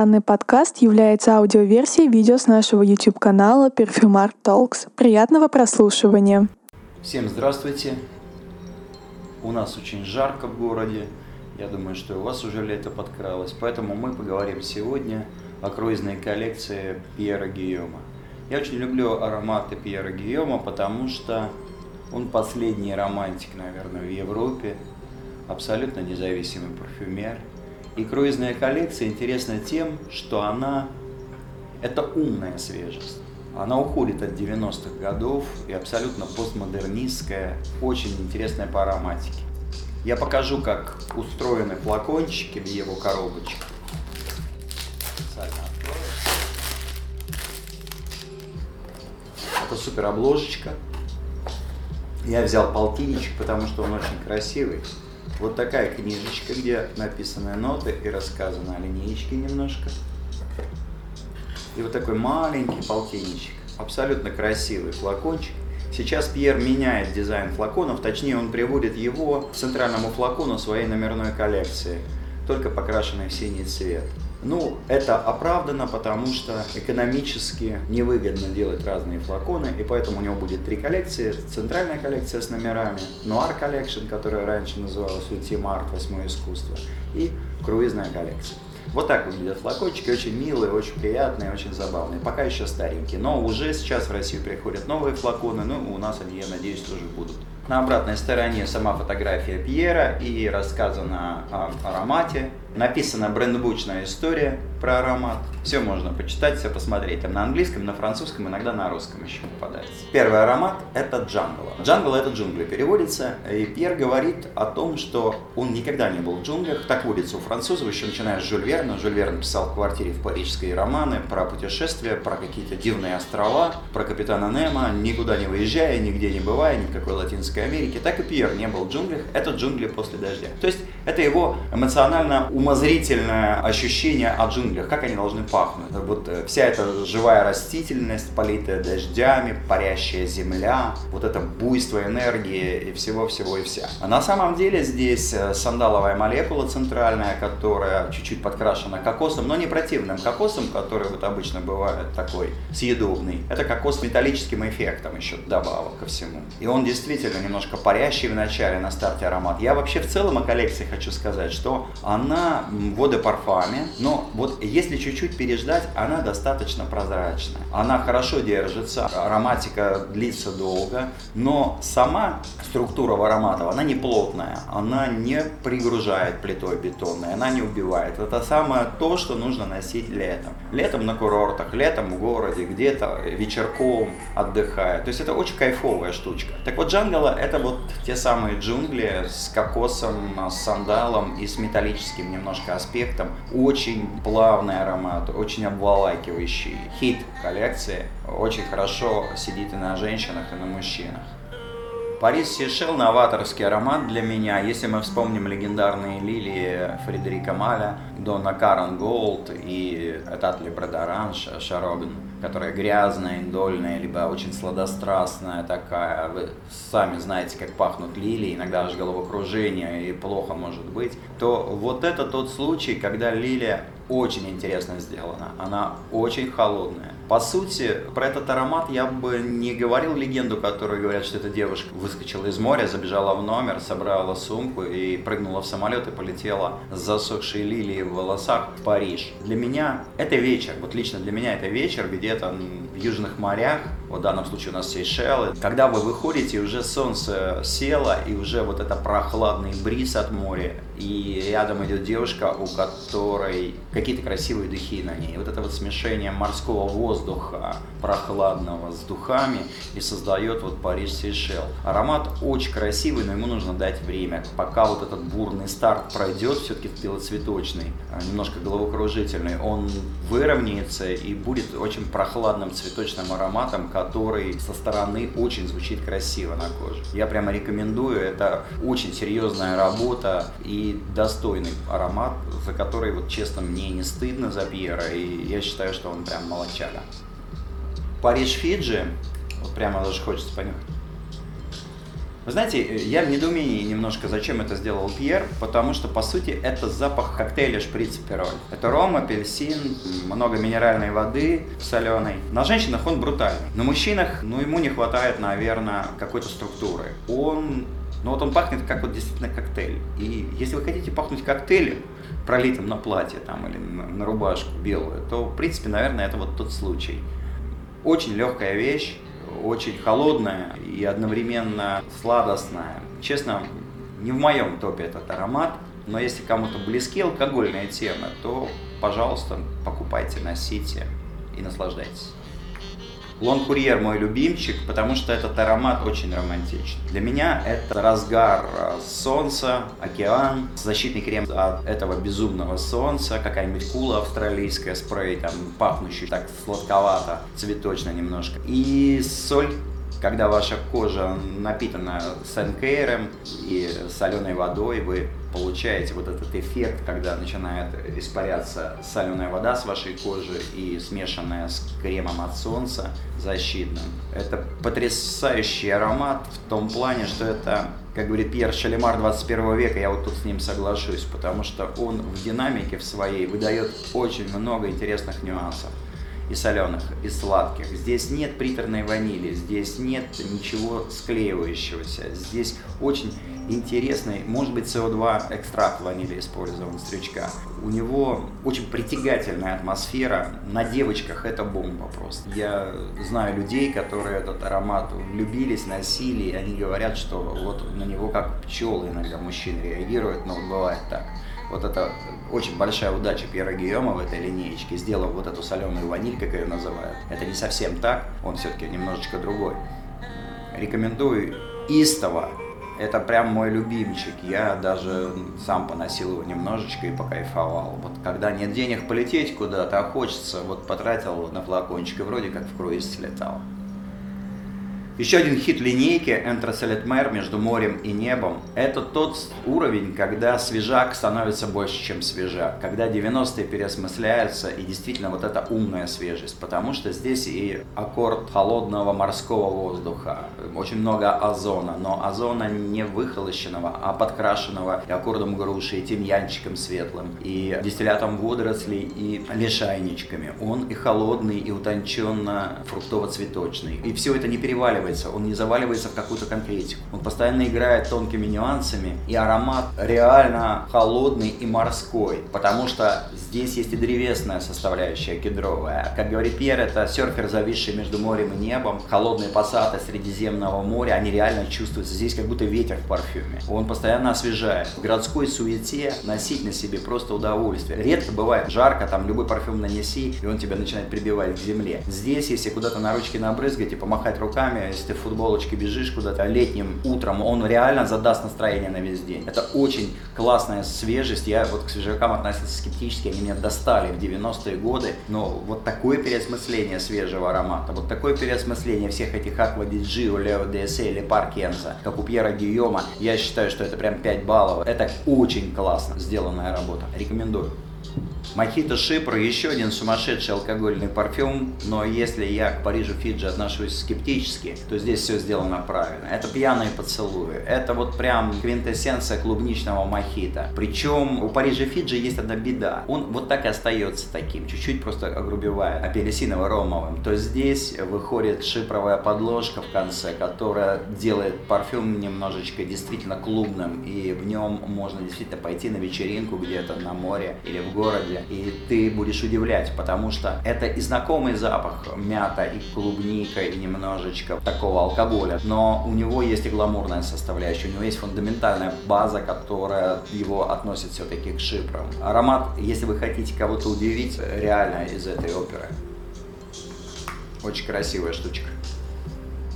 Данный подкаст является аудиоверсией видео с нашего YouTube-канала Perfumart Talks. Приятного прослушивания! Всем здравствуйте! У нас очень жарко в городе. Я думаю, что у вас уже лето подкралось. Поэтому мы поговорим сегодня о круизной коллекции Пьера Гийома. Я очень люблю ароматы Пьера Гийома, потому что он последний романтик, наверное, в Европе. Абсолютно независимый парфюмер – и круизная коллекция интересна тем, что она – это умная свежесть. Она уходит от 90-х годов и абсолютно постмодернистская, очень интересная по ароматике. Я покажу, как устроены флакончики в его коробочках. Это супер обложечка. Я взял полтинничек, потому что он очень красивый. Вот такая книжечка, где написаны ноты и рассказано о линейке немножко. И вот такой маленький полтинничек. Абсолютно красивый флакончик. Сейчас Пьер меняет дизайн флаконов, точнее он приводит его к центральному флакону своей номерной коллекции, только покрашенный в синий цвет. Ну, это оправдано, потому что экономически невыгодно делать разные флаконы, и поэтому у него будет три коллекции. Центральная коллекция с номерами, Noir Collection, которая раньше называлась Huitième Art, восьмое искусство, и круизная коллекция. Вот так выглядят флакончики, очень милые, очень приятные, очень забавные. Пока еще старенькие, но уже сейчас в Россию приходят новые флаконы, ну, у нас они, я надеюсь, тоже будут. На обратной стороне сама фотография Пьера и рассказано о аромате. Написана брендбучная история про аромат. Все можно почитать, все посмотреть. Там на английском, на французском, иногда на русском еще попадается. Первый аромат – это jungle. Jungle – это джунгли переводится. И Пьер говорит о том, что он никогда не был в джунглях. Так водится у французов, еще начиная с Жюль Верна. Жюль Верн писал в квартире в парижской романы про путешествия, про какие-то дивные острова, про капитана Немо, никуда не выезжая, нигде не бывая, ни в какой латинской Америке. Так и Пьер не был в джунглях. Это джунгли после дождя. То есть это его эмоционально умозрительное ощущение о джунглях, как они должны пахнуть. Вот э, вся эта живая растительность, политая дождями, парящая земля, вот это буйство энергии и всего-всего и вся. А на самом деле здесь э, сандаловая молекула центральная, которая чуть-чуть подкрашена кокосом, но не противным кокосом, который вот обычно бывает такой съедобный. Это кокос с металлическим эффектом еще добавок ко всему. И он действительно немножко парящий в начале, на старте аромат. Я вообще в целом о коллекции хочу сказать, что она в водопарфаме, но вот если чуть-чуть переждать, она достаточно прозрачная. Она хорошо держится, ароматика длится долго, но сама структура в ароматов, она не плотная, она не пригружает плитой бетонной, она не убивает. Это самое то, что нужно носить летом. Летом на курортах, летом в городе, где-то вечерком отдыхая. То есть это очень кайфовая штучка. Так вот, джангла это вот те самые джунгли с кокосом, с сандалом и с металлическим немножко аспектом. Очень плавный аромат, очень обволакивающий. Хит коллекции. Очень хорошо сидит и на женщинах, и на мужчинах. Парис Сейшел – новаторский аромат для меня. Если мы вспомним легендарные лилии Фредерика Маля, Дона Карен Голд и Татли Брадаранж, Шаробин, которая грязная, индольная, либо очень сладострастная такая. Вы сами знаете, как пахнут лилии, иногда аж головокружение и плохо может быть. То вот это тот случай, когда лилия очень интересно сделана. Она очень холодная. По сути, про этот аромат я бы не говорил легенду, которую говорят, что эта девушка выскочила из моря, забежала в номер, собрала сумку и прыгнула в самолет и полетела с засохшей лилией в волосах в Париж. Для меня это вечер, вот лично для меня это вечер где-то в южных морях, в данном случае у нас Сейшелы, когда вы выходите, уже солнце село, и уже вот это прохладный бриз от моря, и рядом идет девушка, у которой какие-то красивые духи на ней. Вот это вот смешение морского воздуха, прохладного с духами, и создает вот Париж Сейшел. Аромат очень красивый, но ему нужно дать время. Пока вот этот бурный старт пройдет, все-таки белоцветочный, а, немножко головокружительный, он выровняется и будет очень прохладным цветочным ароматом, который со стороны очень звучит красиво на коже. Я прямо рекомендую, это очень серьезная работа и достойный аромат, за который, вот честно, мне не стыдно за Пьера, и я считаю, что он прям молочага. Париж Фиджи, вот прямо даже хочется понюхать. Вы знаете, я в недоумении немножко, зачем это сделал Пьер, потому что, по сути, это запах коктейля шприц пероль. Это ром, апельсин, много минеральной воды соленой. На женщинах он брутальный. На мужчинах, ну, ему не хватает, наверное, какой-то структуры. Он ну вот он пахнет как вот действительно коктейль. И если вы хотите пахнуть коктейлем, пролитым на платье там, или на, на рубашку белую, то, в принципе, наверное, это вот тот случай. Очень легкая вещь, очень холодная и одновременно сладостная. Честно, не в моем топе этот аромат, но если кому-то близки алкогольные темы, то, пожалуйста, покупайте, носите и наслаждайтесь. Лон Курьер мой любимчик, потому что этот аромат очень романтичный. Для меня это разгар э, солнца, океан, защитный крем от этого безумного солнца, какая-нибудь кула австралийская, спрей, там, пахнущий так сладковато, цветочно немножко. И соль когда ваша кожа напитана сенкейром и соленой водой, вы получаете вот этот эффект, когда начинает испаряться соленая вода с вашей кожи и смешанная с кремом от солнца защитным. Это потрясающий аромат в том плане, что это, как говорит Пьер Шалемар 21 века, я вот тут с ним соглашусь, потому что он в динамике в своей выдает очень много интересных нюансов и соленых, и сладких. Здесь нет приторной ванили, здесь нет ничего склеивающегося. Здесь очень интересный, может быть, СО2 экстракт ванили использован, стрючка. У него очень притягательная атмосфера. На девочках это бомба просто. Я знаю людей, которые этот аромат влюбились, носили, и они говорят, что вот на него как пчелы иногда мужчины реагируют, но бывает так. Вот это очень большая удача Пьера Гийома в этой линеечке, сделав вот эту соленую ваниль, как ее называют. Это не совсем так, он все-таки немножечко другой. Рекомендую истово. Это прям мой любимчик. Я даже сам поносил его немножечко и покайфовал. Вот когда нет денег полететь куда-то, а хочется, вот потратил на флакончик и вроде как в круиз слетал. Еще один хит линейки Энтросолетмер между морем и небом. Это тот уровень, когда свежак становится больше, чем свежак. Когда 90-е переосмысляются и действительно вот эта умная свежесть. Потому что здесь и аккорд холодного морского воздуха. Очень много озона. Но озона не выхолощенного, а подкрашенного и аккордом груши, и тимьянчиком светлым, и дистиллятом водорослей, и лишайничками. Он и холодный, и утонченно фруктово-цветочный. И все это не переваливается заваливается, он не заваливается в какую-то конкретику. Он постоянно играет тонкими нюансами, и аромат реально холодный и морской, потому что здесь есть и древесная составляющая кедровая. Как говорит Пьер, это серфер, зависший между морем и небом, холодные пассаты Средиземного моря, они реально чувствуются. Здесь как будто ветер в парфюме. Он постоянно освежает. В городской суете носить на себе просто удовольствие. Редко бывает жарко, там любой парфюм нанеси, и он тебя начинает прибивать к земле. Здесь, если куда-то на ручки набрызгать и помахать руками, если ты в футболочке бежишь куда-то летним утром, он реально задаст настроение на весь день. Это очень классная свежесть. Я вот к свежакам относился скептически, они меня достали в 90-е годы, но вот такое переосмысление свежего аромата, вот такое переосмысление всех этих di Gio, Leo DSA или Паркенза, как у Пьера Гийома, я считаю, что это прям 5 баллов. Это очень классно сделанная работа. Рекомендую. Мохито Шипр еще один сумасшедший алкогольный парфюм, но если я к Парижу Фиджи отношусь скептически, то здесь все сделано правильно. Это пьяные поцелуи, это вот прям квинтэссенция клубничного мохито. Причем у Парижа Фиджи есть одна беда, он вот так и остается таким, чуть-чуть просто огрубевает апельсиново-ромовым. То здесь выходит шипровая подложка в конце, которая делает парфюм немножечко действительно клубным, и в нем можно действительно пойти на вечеринку где-то на море или в городе, и ты будешь удивлять, потому что это и знакомый запах мята, и клубника, и немножечко такого алкоголя, но у него есть и гламурная составляющая, у него есть фундаментальная база, которая его относит все-таки к шипром. Аромат, если вы хотите кого-то удивить, реально из этой оперы. Очень красивая штучка.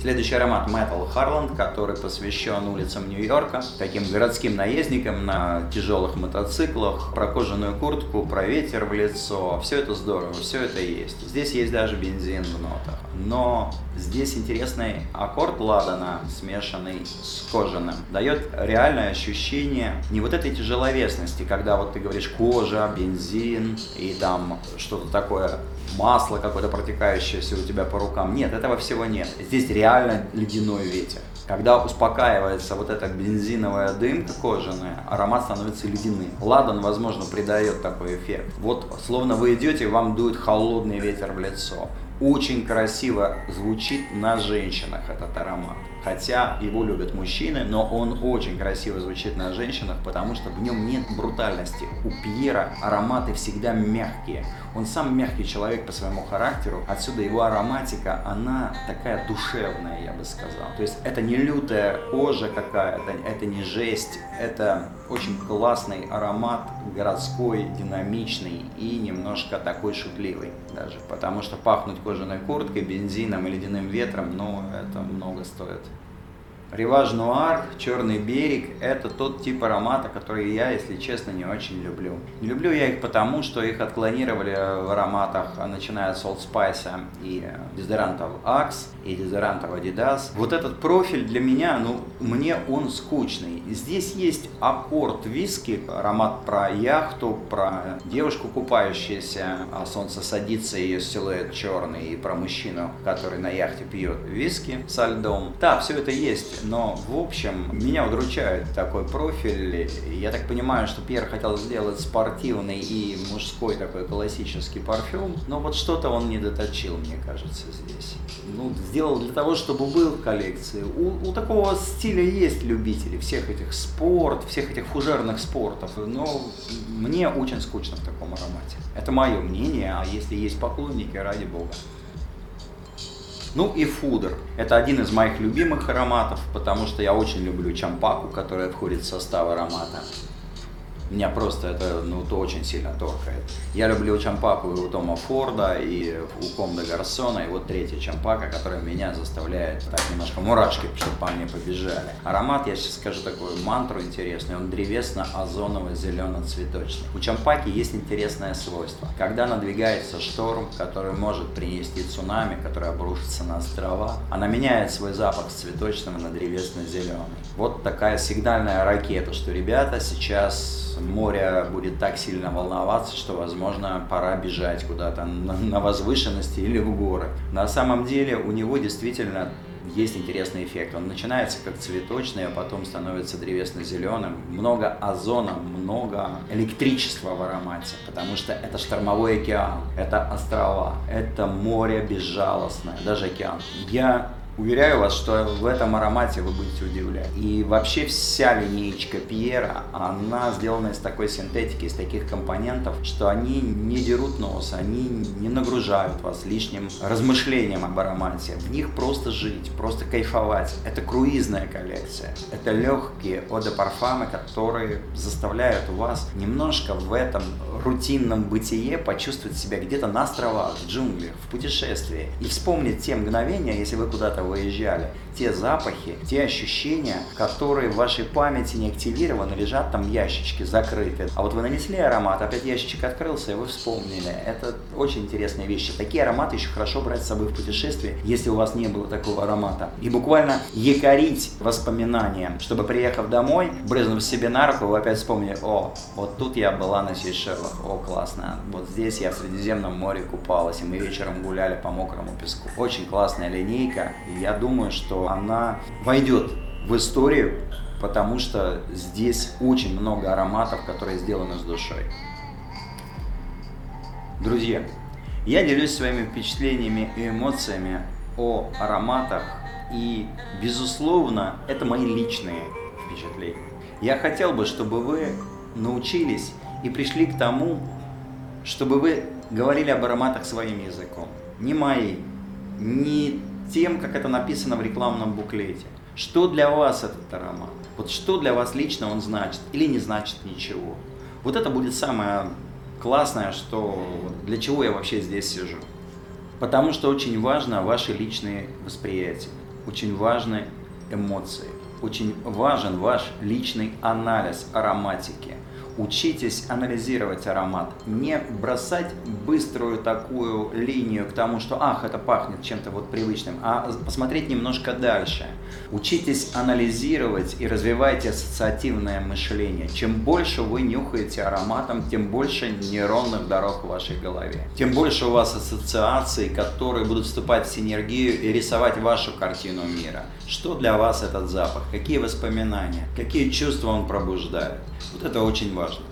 Следующий аромат Metal Harland, который посвящен улицам Нью-Йорка, таким городским наездникам на тяжелых мотоциклах, про кожаную куртку, про ветер в лицо. Все это здорово, все это есть. Здесь есть даже бензин в нотах. Но здесь интересный аккорд ладана, смешанный с кожаным, дает реальное ощущение не вот этой тяжеловесности, когда вот ты говоришь кожа, бензин и там что-то такое масло какое-то протекающееся у тебя по рукам. Нет, этого всего нет. Здесь реально ледяной ветер. Когда успокаивается вот эта бензиновая дымка кожаная, аромат становится ледяным. Ладан, возможно, придает такой эффект. Вот словно вы идете, вам дует холодный ветер в лицо. Очень красиво звучит на женщинах этот аромат. Хотя его любят мужчины, но он очень красиво звучит на женщинах, потому что в нем нет брутальности. У Пьера ароматы всегда мягкие. Он сам мягкий человек по своему характеру. Отсюда его ароматика, она такая душевная, я бы сказал. То есть это не лютая кожа какая-то, это не жесть. Это очень классный аромат, городской, динамичный и немножко такой шутливый даже. Потому что пахнуть кожаной курткой, бензином и ледяным ветром, ну, это много стоит. Риваж Нуар, Черный берег – это тот тип аромата, который я, если честно, не очень люблю. Не люблю я их потому, что их отклонировали в ароматах, начиная с Old Spice и дезодорантов Axe, и дезодорантов Adidas. Вот этот профиль для меня, ну, мне он скучный. Здесь есть аккорд виски, аромат про яхту, про девушку купающуюся, а солнце садится, ее силуэт черный, и про мужчину, который на яхте пьет виски со льдом. Да, все это есть но в общем меня удручает такой профиль. Я так понимаю, что Пьер хотел сделать спортивный и мужской такой классический парфюм, но вот что-то он не доточил, мне кажется, здесь. Ну, сделал для того, чтобы был в коллекции. У, у такого стиля есть любители всех этих спорт, всех этих фужерных спортов, но мне очень скучно в таком аромате. Это мое мнение, а если есть поклонники, ради бога. Ну и фудер. Это один из моих любимых ароматов, потому что я очень люблю чампаку, которая входит в состав аромата. Меня просто это ну, то очень сильно торкает. Я люблю чампаку и у Тома Форда, и у Комда Гарсона, и вот третья чампака, которая меня заставляет так немножко мурашки, чтобы по мне побежали. Аромат, я сейчас скажу такую мантру интересную, он древесно-озоново-зелено-цветочный. У чампаки есть интересное свойство. Когда надвигается шторм, который может принести цунами, который обрушится на острова, она меняет свой запах с цветочного на древесно-зеленый. Вот такая сигнальная ракета, что ребята сейчас море будет так сильно волноваться, что, возможно, пора бежать куда-то на возвышенности или в горы. На самом деле у него действительно есть интересный эффект. Он начинается как цветочный, а потом становится древесно-зеленым. Много озона, много электричества в аромате, потому что это штормовой океан, это острова, это море безжалостное, даже океан. Я Уверяю вас, что в этом аромате вы будете удивляться. И вообще вся линейка Пьера, она сделана из такой синтетики, из таких компонентов, что они не дерут нос, они не нагружают вас лишним размышлением об аромате. В них просто жить, просто кайфовать. Это круизная коллекция. Это легкие оде парфамы, которые заставляют вас немножко в этом рутинном бытие почувствовать себя где-то на островах, в джунглях, в путешествии. И вспомнить те мгновения, если вы куда-то выезжали, те запахи, те ощущения, которые в вашей памяти не активированы, лежат там ящички закрыты. А вот вы нанесли аромат, опять ящичек открылся, и вы вспомнили. Это очень интересные вещи. Такие ароматы еще хорошо брать с собой в путешествие, если у вас не было такого аромата. И буквально якорить воспоминания, чтобы приехав домой, брызнув себе на руку, вы опять вспомнили, о, вот тут я была на Сейшелах, о, классно, вот здесь я в Средиземном море купалась, и мы вечером гуляли по мокрому песку. Очень классная линейка, я думаю, что она войдет в историю, потому что здесь очень много ароматов, которые сделаны с душой. Друзья, я делюсь своими впечатлениями и эмоциями о ароматах, и, безусловно, это мои личные впечатления. Я хотел бы, чтобы вы научились и пришли к тому, чтобы вы говорили об ароматах своим языком. Не моим, не тем, как это написано в рекламном буклете. Что для вас этот аромат? Вот что для вас лично он значит или не значит ничего? Вот это будет самое классное, что для чего я вообще здесь сижу. Потому что очень важно ваши личные восприятия, очень важны эмоции, очень важен ваш личный анализ ароматики, Учитесь анализировать аромат. Не бросать быструю такую линию к тому, что ах, это пахнет чем-то вот привычным, а посмотреть немножко дальше. Учитесь анализировать и развивайте ассоциативное мышление. Чем больше вы нюхаете ароматом, тем больше нейронных дорог в вашей голове. Тем больше у вас ассоциаций, которые будут вступать в синергию и рисовать вашу картину мира. Что для вас этот запах? Какие воспоминания? Какие чувства он пробуждает? Вот это очень важно.